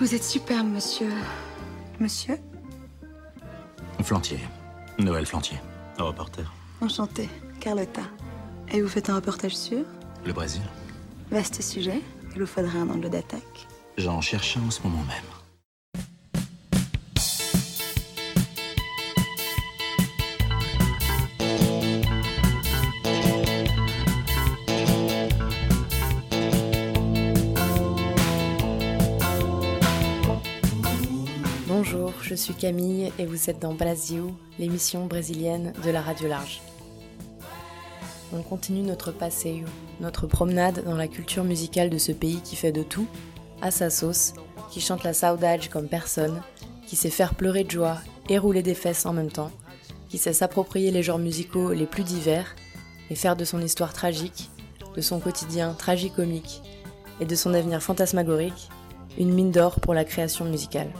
Vous êtes superbe, monsieur. Monsieur Flantier. Noël Flantier. Reporter. Enchanté, Carlotta. Et vous faites un reportage sur Le Brésil. Vaste sujet. Il vous faudrait un angle d'attaque. J'en cherche un en ce moment même. suis Camille et vous êtes dans Brasil, l'émission brésilienne de la Radio Large. On continue notre passeio, notre promenade dans la culture musicale de ce pays qui fait de tout, à sa sauce, qui chante la saudade comme personne, qui sait faire pleurer de joie et rouler des fesses en même temps, qui sait s'approprier les genres musicaux les plus divers et faire de son histoire tragique, de son quotidien tragicomique et de son avenir fantasmagorique une mine d'or pour la création musicale.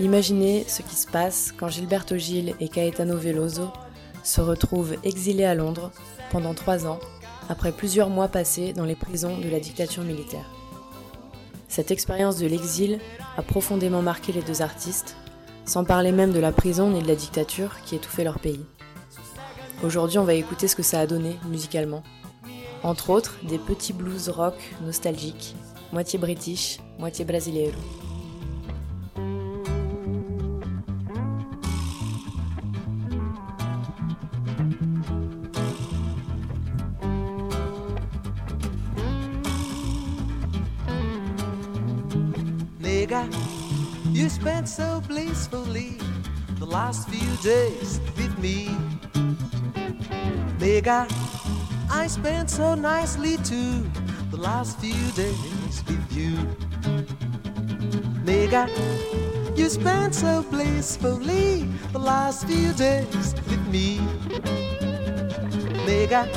Imaginez ce qui se passe quand Gilberto Gil et Caetano Veloso se retrouvent exilés à Londres pendant trois ans après plusieurs mois passés dans les prisons de la dictature militaire. Cette expérience de l'exil a profondément marqué les deux artistes, sans parler même de la prison ni de la dictature qui étouffait leur pays. Aujourd'hui, on va écouter ce que ça a donné musicalement. Entre autres, des petits blues rock nostalgiques, moitié british, moitié brésilien. the last few days with me. Mega, I spent so nicely too the last few days with you. Mega, you spent so blissfully the last few days with me. Mega,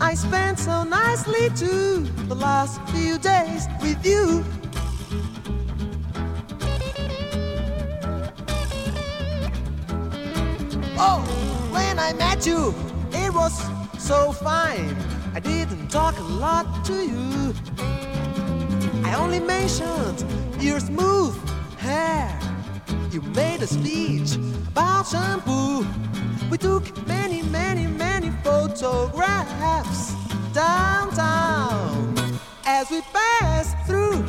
I spent so nicely too the last few days with you. I met you, it was so fine. I didn't talk a lot to you. I only mentioned your smooth hair. You made a speech about shampoo. We took many, many, many photographs downtown as we passed through.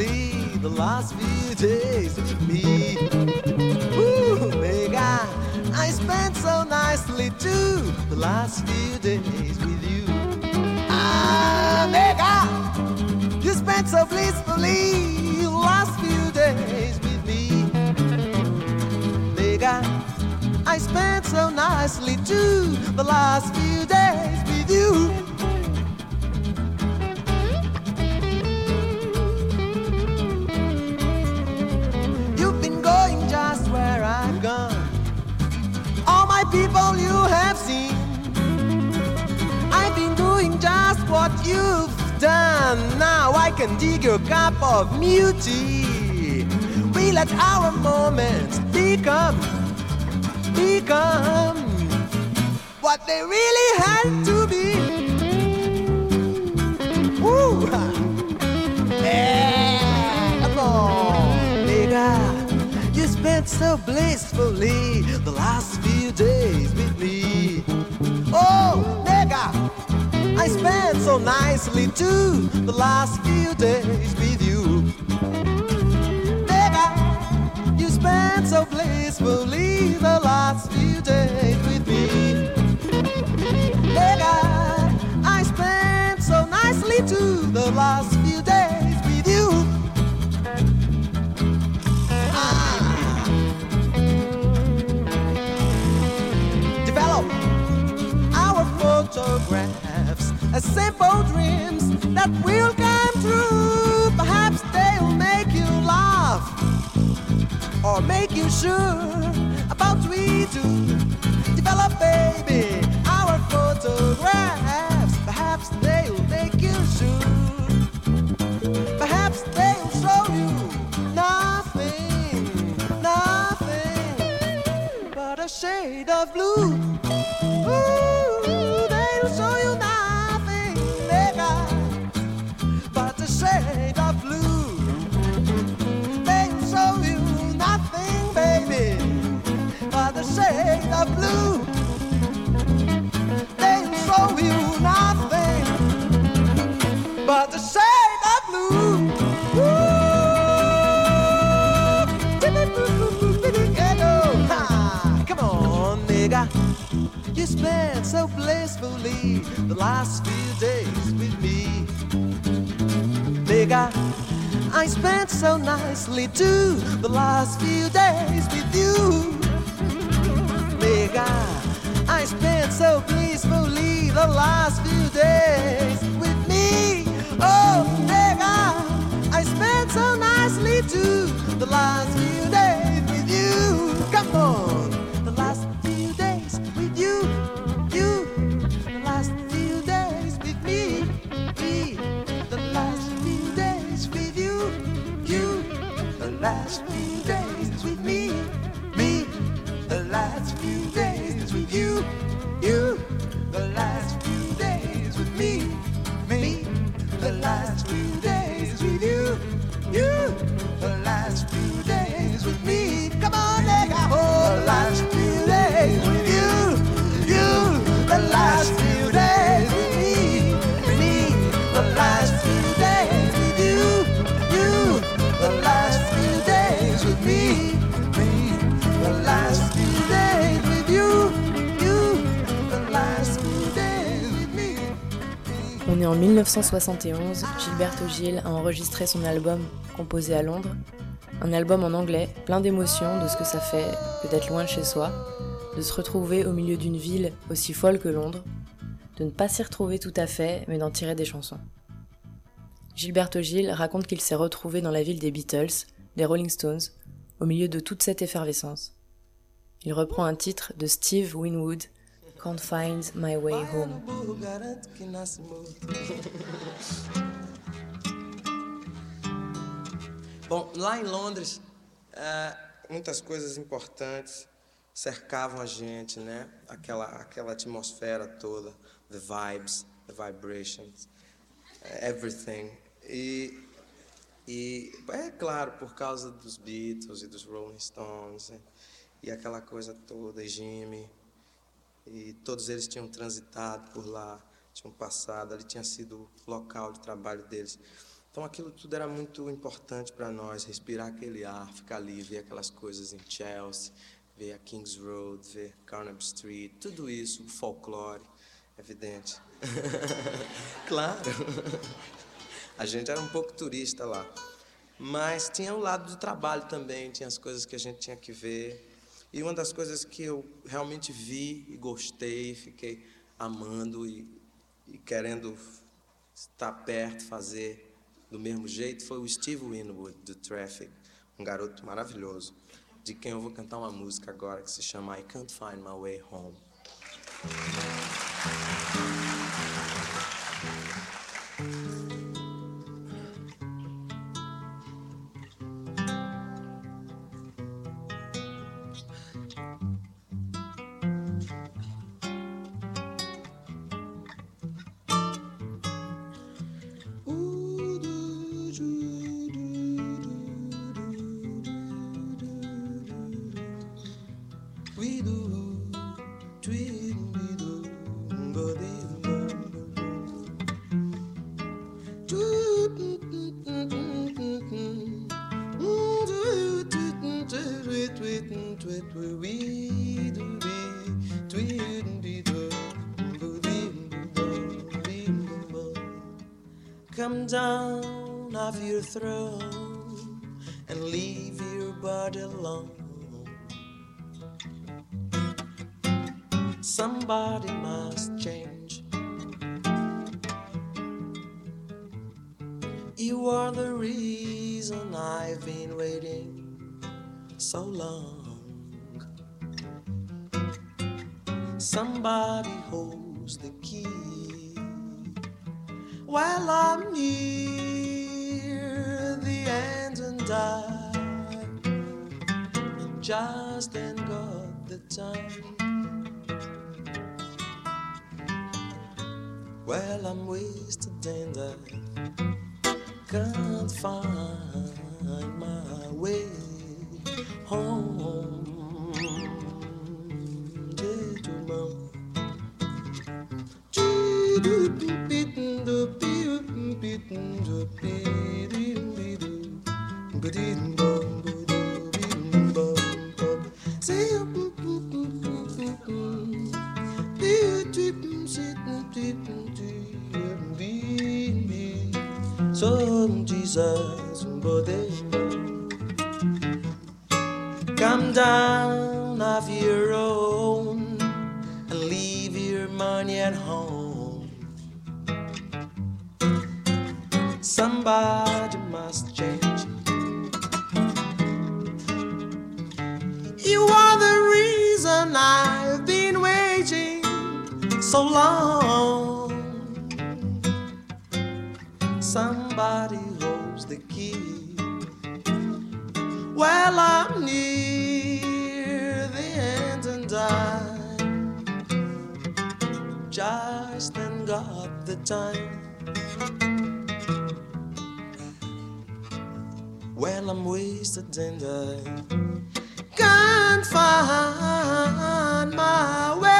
recently, the last few days with me. Ooh, mega, I spent so nicely too, the last few days with you. Ah, mega, you spent so blissfully, the last few days with me. Mega, I spent so nicely too, the last few days. people you have seen. I've been doing just what you've done. Now I can dig your cup of beauty. We let our moments become, become what they really had to be. Woo! Yeah, You spent so blissfully the last few days with me. Oh, nigga, I spent so nicely too the last few days with you. Nigga, you spent so blissfully the last few days with me. Nigga, I spent so nicely too the last a simple dreams that will come true. Perhaps they'll make you laugh or make you sure about we do. Develop, baby, our photographs. Perhaps they'll make you sure. Perhaps they'll show you nothing, nothing but a shade of blue. the last few 1971, Gilberto Gil a enregistré son album composé à Londres, un album en anglais plein d'émotions de ce que ça fait que d'être loin de chez soi, de se retrouver au milieu d'une ville aussi folle que Londres, de ne pas s'y retrouver tout à fait mais d'en tirer des chansons. Gilberto Gil raconte qu'il s'est retrouvé dans la ville des Beatles, des Rolling Stones, au milieu de toute cette effervescence. Il reprend un titre de Steve Winwood Can't Find My Way Home. Bom, lá em Londres, é, muitas coisas importantes cercavam a gente, né? Aquela, aquela atmosfera toda, the vibes, the vibrations, everything. E, e é claro, por causa dos Beatles e dos Rolling Stones e, né? e aquela coisa toda, e Jimmy e todos eles tinham transitado por lá, tinham passado, ali tinha sido o local de trabalho deles. Então aquilo tudo era muito importante para nós, respirar aquele ar, ficar ali, ver aquelas coisas em Chelsea, ver a Kings Road, ver Carnaby Street, tudo isso, o folclore, evidente. claro. A gente era um pouco turista lá. Mas tinha o lado do trabalho também, tinha as coisas que a gente tinha que ver, e uma das coisas que eu realmente vi e gostei, fiquei amando e, e querendo estar perto, fazer do mesmo jeito, foi o Steve Winwood, do Traffic, um garoto maravilhoso, de quem eu vou cantar uma música agora que se chama I Can't Find My Way Home. come down off your throne and leave your body alone. Somebody, way home. Do do do do. near the end and I just then got the time. Well, I'm wasted and I can't find my way.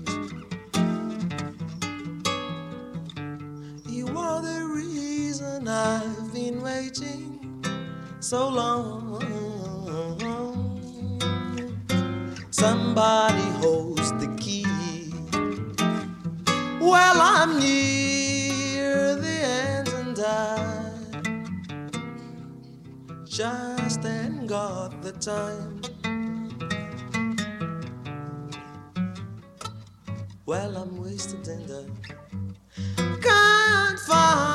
waiting so long. Somebody holds the key. Well, I'm near the end and I just ain't got the time. Well, I'm wasted and I can't find.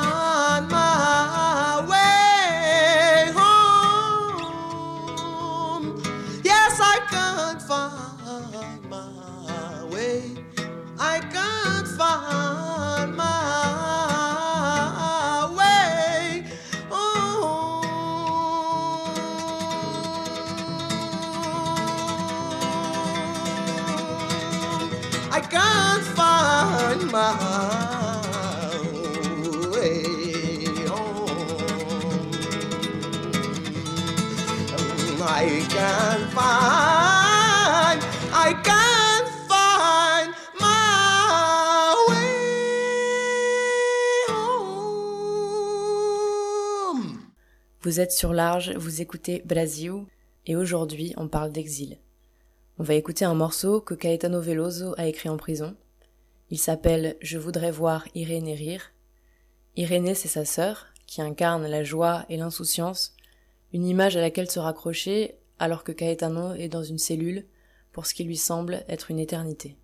Vous êtes sur large, vous écoutez Brasil, et aujourd'hui on parle d'exil. On va écouter un morceau que Caetano Veloso a écrit en prison, il s'appelle Je voudrais voir Irénée rire. Irénée, c'est sa sœur, qui incarne la joie et l'insouciance, une image à laquelle se raccrocher alors que Caetano est dans une cellule pour ce qui lui semble être une éternité.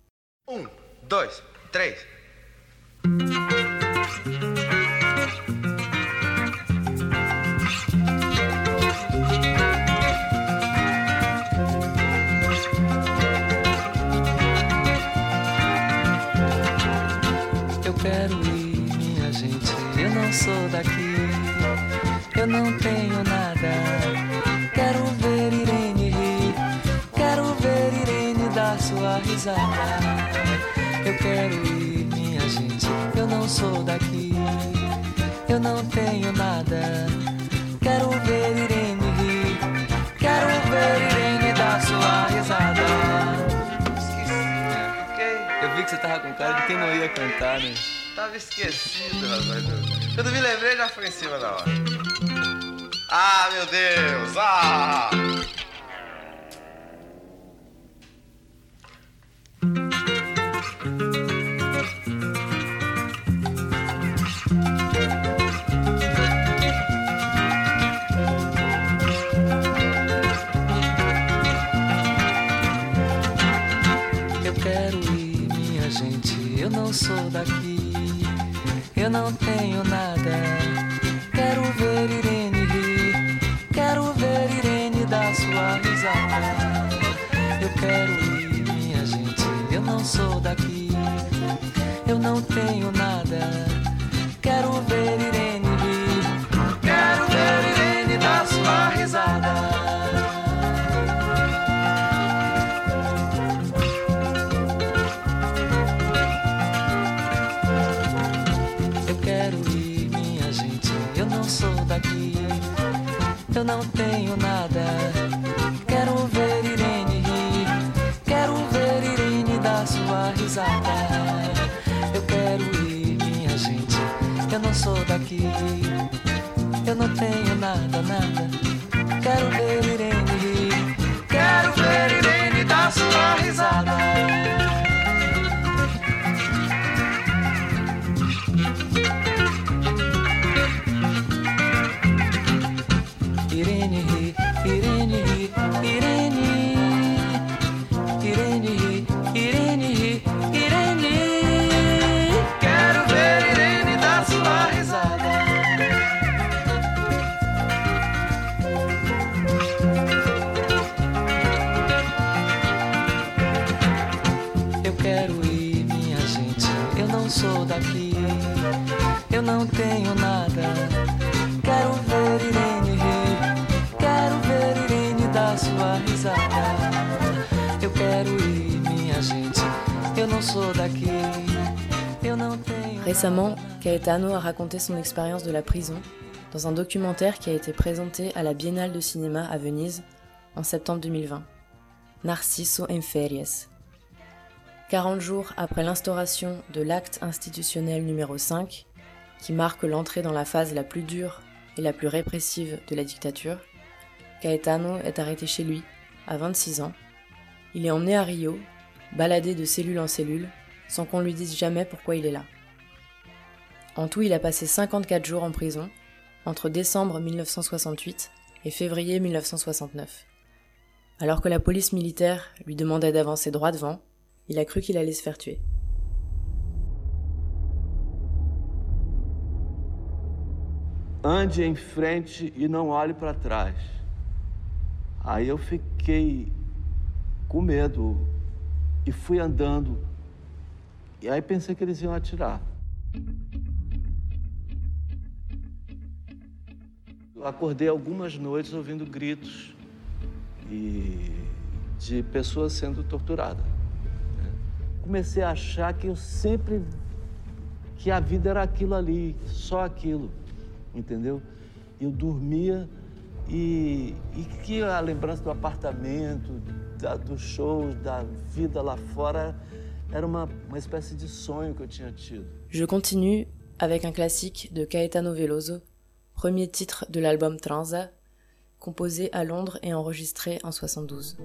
quero ir, minha gente. Eu não sou daqui, eu não tenho nada. Quero ver Irene rir, quero ver Irene dar sua risada. Eu quero ir, minha gente. Eu não sou daqui, eu não tenho nada. cara de quem não ia cantar, né? Tava esquecido, rapaz. Quando me lembrei, já foi em cima da hora. Ah, meu Deus! Ah! eu não tenho nada. Quero ver Irene rir, quero ver Irene dar sua risada. Eu quero ir, minha gente, eu não sou daqui, eu não tenho nada. Quero ver Irene. eu não tenho nada. Quero ver Irene rir, quero ver Irene dar sua risada. Eu quero ir, minha gente, eu não sou daqui, eu não tenho nada, nada. Récemment, Caetano a raconté son expérience de la prison dans un documentaire qui a été présenté à la Biennale de cinéma à Venise en septembre 2020, Narciso en Ferias. 40 jours après l'instauration de l'acte institutionnel numéro 5, qui marque l'entrée dans la phase la plus dure et la plus répressive de la dictature, Caetano est arrêté chez lui à 26 ans. Il est emmené à Rio, baladé de cellule en cellule, sans qu'on lui dise jamais pourquoi il est là. En tout, il a passé 54 jours en prison, entre décembre 1968 et février 1969. Alors que la police militaire lui demandait d'avancer droit devant, il a cru qu'il allait se faire tuer. Ande em frente e não olhe para trás. Aí eu fiquei com medo e fui andando. E aí pensei que eles iam atirar. acordei algumas noites ouvindo gritos e de pessoas sendo torturadas. Né? Comecei a achar que eu sempre que a vida era aquilo ali, só aquilo, entendeu? Eu dormia e, e que a lembrança do apartamento, da, dos shows, da vida lá fora era uma, uma espécie de sonho que eu tinha tido. Je continue avec un classique de Caetano Veloso premier titre de l'album Transa, composé à Londres et enregistré en 72.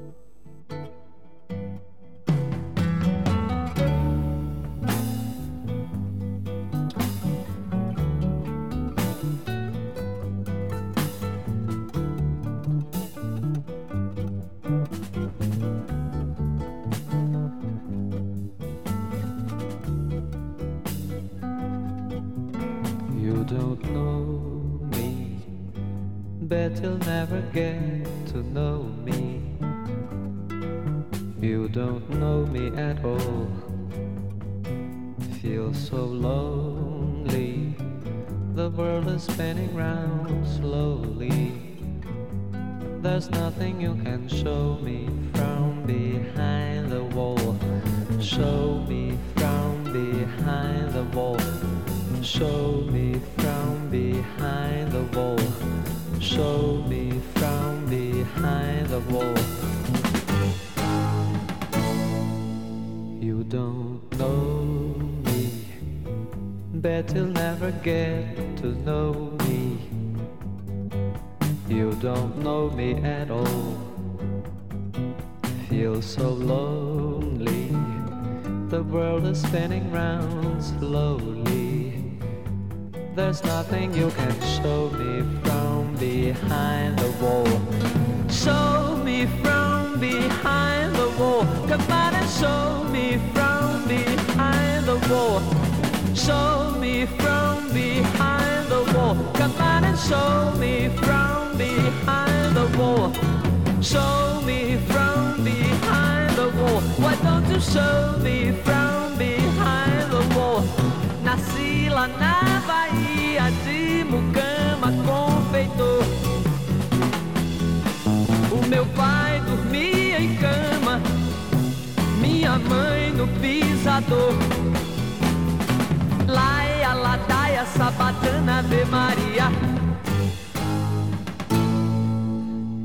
There's nothing you can show me from behind the wall. Show me from behind the wall. Show me from behind the wall. Show me from behind the wall. You don't know me. you'll never get to know you don't know me at all. Feel so lonely. The world is spinning round slowly. There's nothing you can show me from behind the wall. Show me from behind the wall. Come on and show me from behind the wall. Show me from behind the wall. Come on and show me from behind the wall. Show me from behind the wall. Why don't you show me from behind the wall? Nasci lá na Bahia de Mucama, confeitor. O meu pai dormia em cama, minha mãe no pisador. Laia, ladaia, sabatana, de Maria.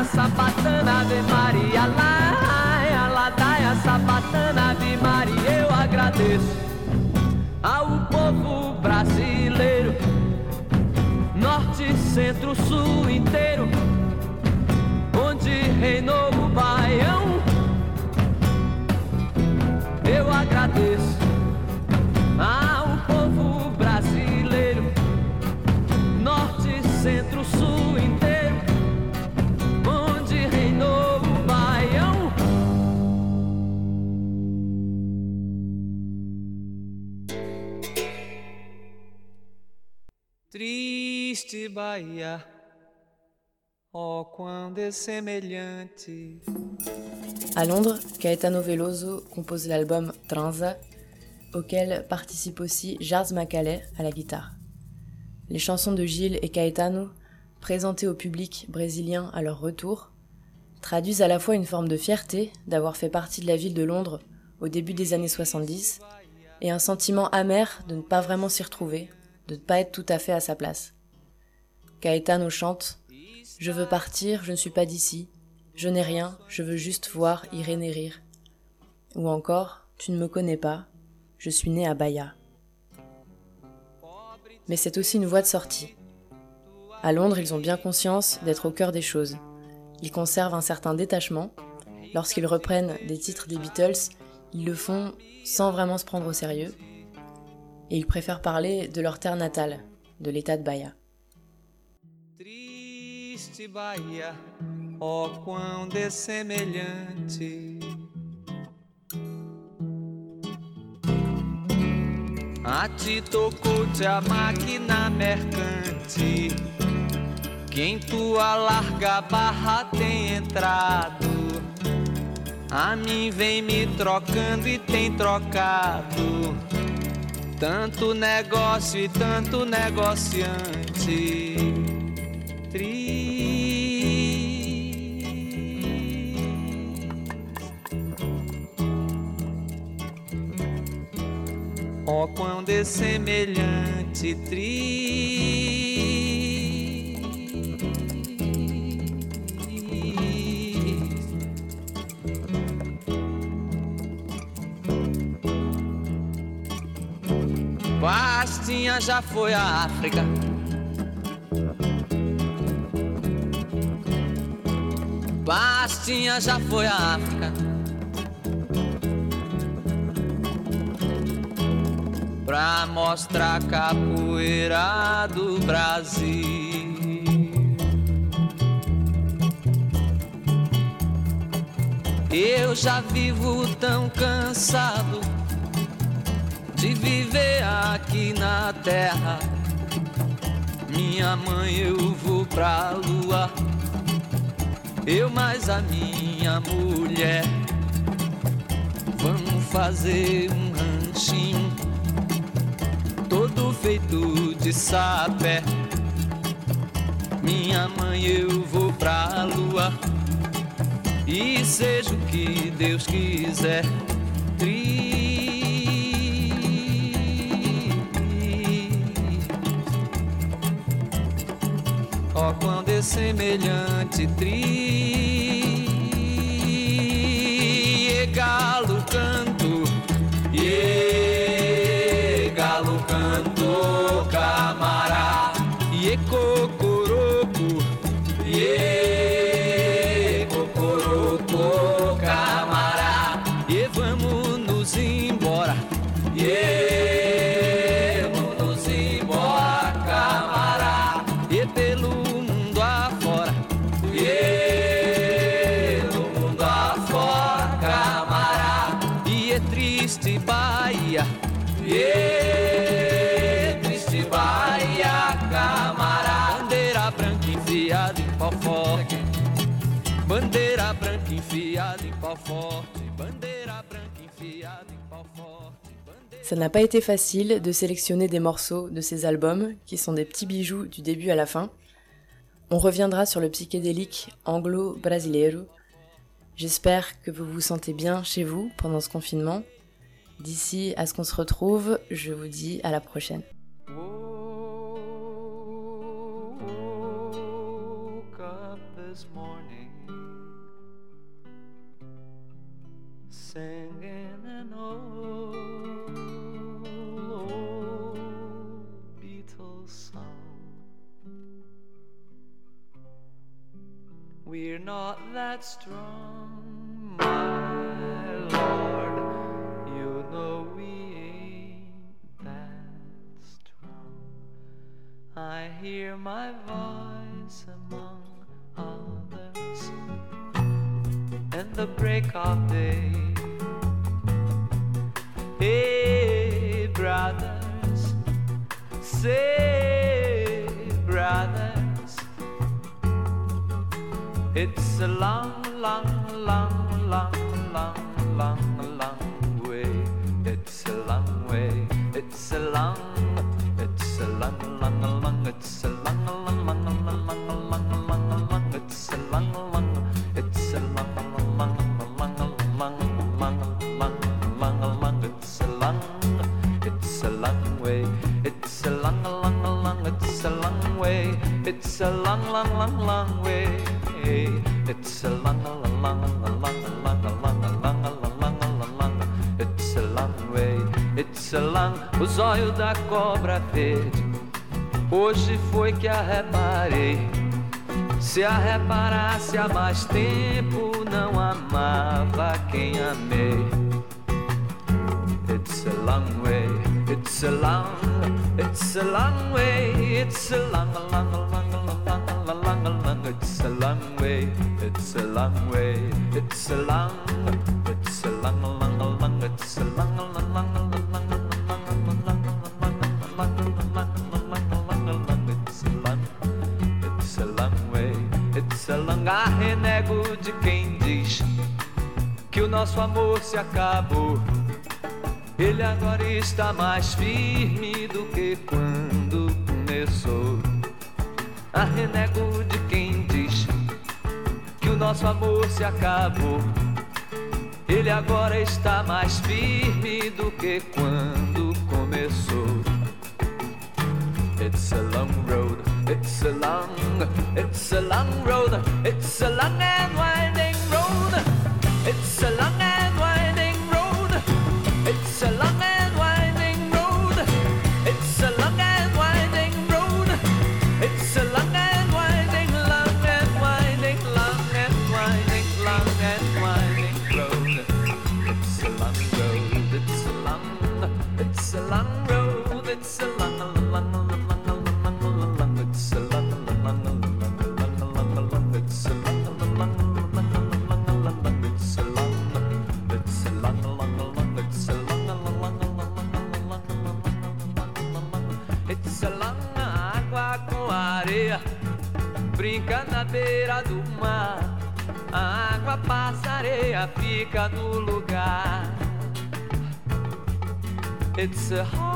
ladaia, sabatana, de Maria, laia, ladaia, sabatana, de Maria, eu agradeço ao povo brasileiro, norte, centro, sul inteiro, onde reinou Triste Bahia, oh semelhante. À Londres, Caetano Veloso compose l'album Transa, auquel participe aussi Jars Macalé à la guitare. Les chansons de Gilles et Caetano, présentées au public brésilien à leur retour, traduisent à la fois une forme de fierté d'avoir fait partie de la ville de Londres au début des années 70 et un sentiment amer de ne pas vraiment s'y retrouver de ne pas être tout à fait à sa place. Caetano chante Je veux partir, je ne suis pas d'ici. Je n'ai rien, je veux juste voir Irénée rire. Ou encore Tu ne me connais pas, je suis né à Bahia. Mais c'est aussi une voie de sortie. À Londres, ils ont bien conscience d'être au cœur des choses. Ils conservent un certain détachement. Lorsqu'ils reprennent des titres des Beatles, ils le font sans vraiment se prendre au sérieux. et ils préfèrent parler de leur terre natale, de l'état de Bahia. Triste Bahia, oh quão dessemelhante. A ti tocou-te a máquina mercante, que em tua larga barra tem entrado. A mim vem me trocando e tem trocado tanto negócio e tanto negociante. triste. Oh, quão semelhante triste. Bastinha já foi à África. Bastinha já foi à África. Pra mostrar a capoeira do Brasil. Eu já vivo tão cansado de viver aqui na terra. Minha mãe, eu vou pra lua. Eu mais a minha mulher. Vamos fazer um ranchinho todo feito de sapé. Minha mãe, eu vou pra lua. E seja o que Deus quiser. Ó, oh, quando é semelhante tri, egalo. Ça n'a pas été facile de sélectionner des morceaux de ces albums, qui sont des petits bijoux du début à la fin. On reviendra sur le psychédélique anglo-brasileiro. J'espère que vous vous sentez bien chez vous pendant ce confinement. D'ici à ce qu'on se retrouve, je vous dis à la prochaine. It's a long, long, long, long, long, long, long way. It's a long way. It's a long, it's a long, long, long, it's a long, long, long, long, long, long, long, long, it's a long, long, it's a long, long, long, long, long, long, long, long, long, it's a long, it's a long way. It's a long, long, long, it's a long way. It's a long, long, long, long. os olhos da cobra verde. Hoje foi que a reparei. Se a reparasse há mais tempo, não amava quem amei. It's a long way, it's a long, it's a long way, it's a long, long, long, long, long, long, long, long, it's a long way, it's a long way, it's a long, it's a long. de quem diz que o nosso amor se acabou. Ele agora está mais firme do que quando começou. A renego de quem diz que o nosso amor se acabou. Ele agora está mais firme do que quando começou. It's a long road, it's a long, it's a long road, it's a long and wide. It's a long fica no lugar. It's a hard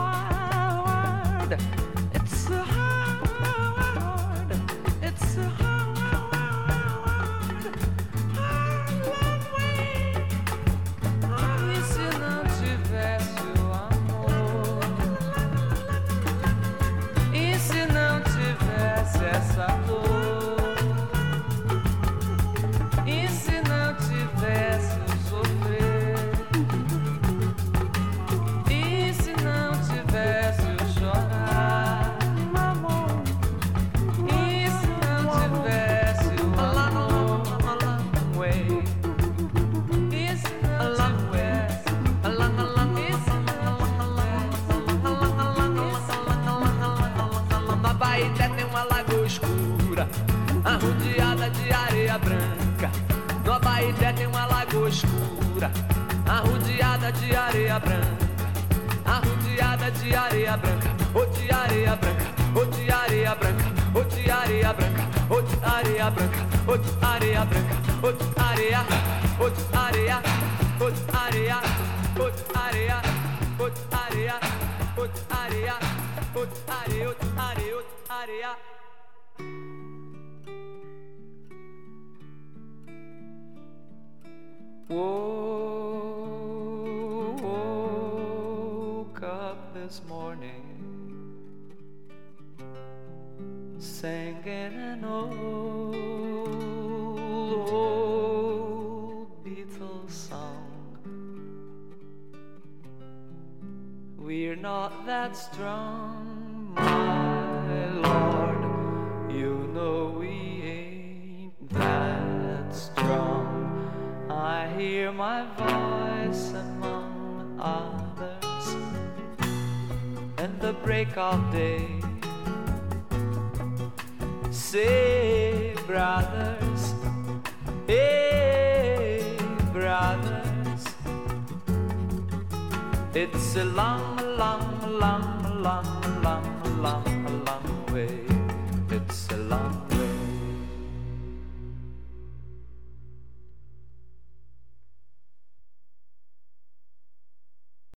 this morning sang in an old, old Beatles song. We're not that strong, my lord. break of day. Say, brothers, hey, brothers, it's a long, long, long, long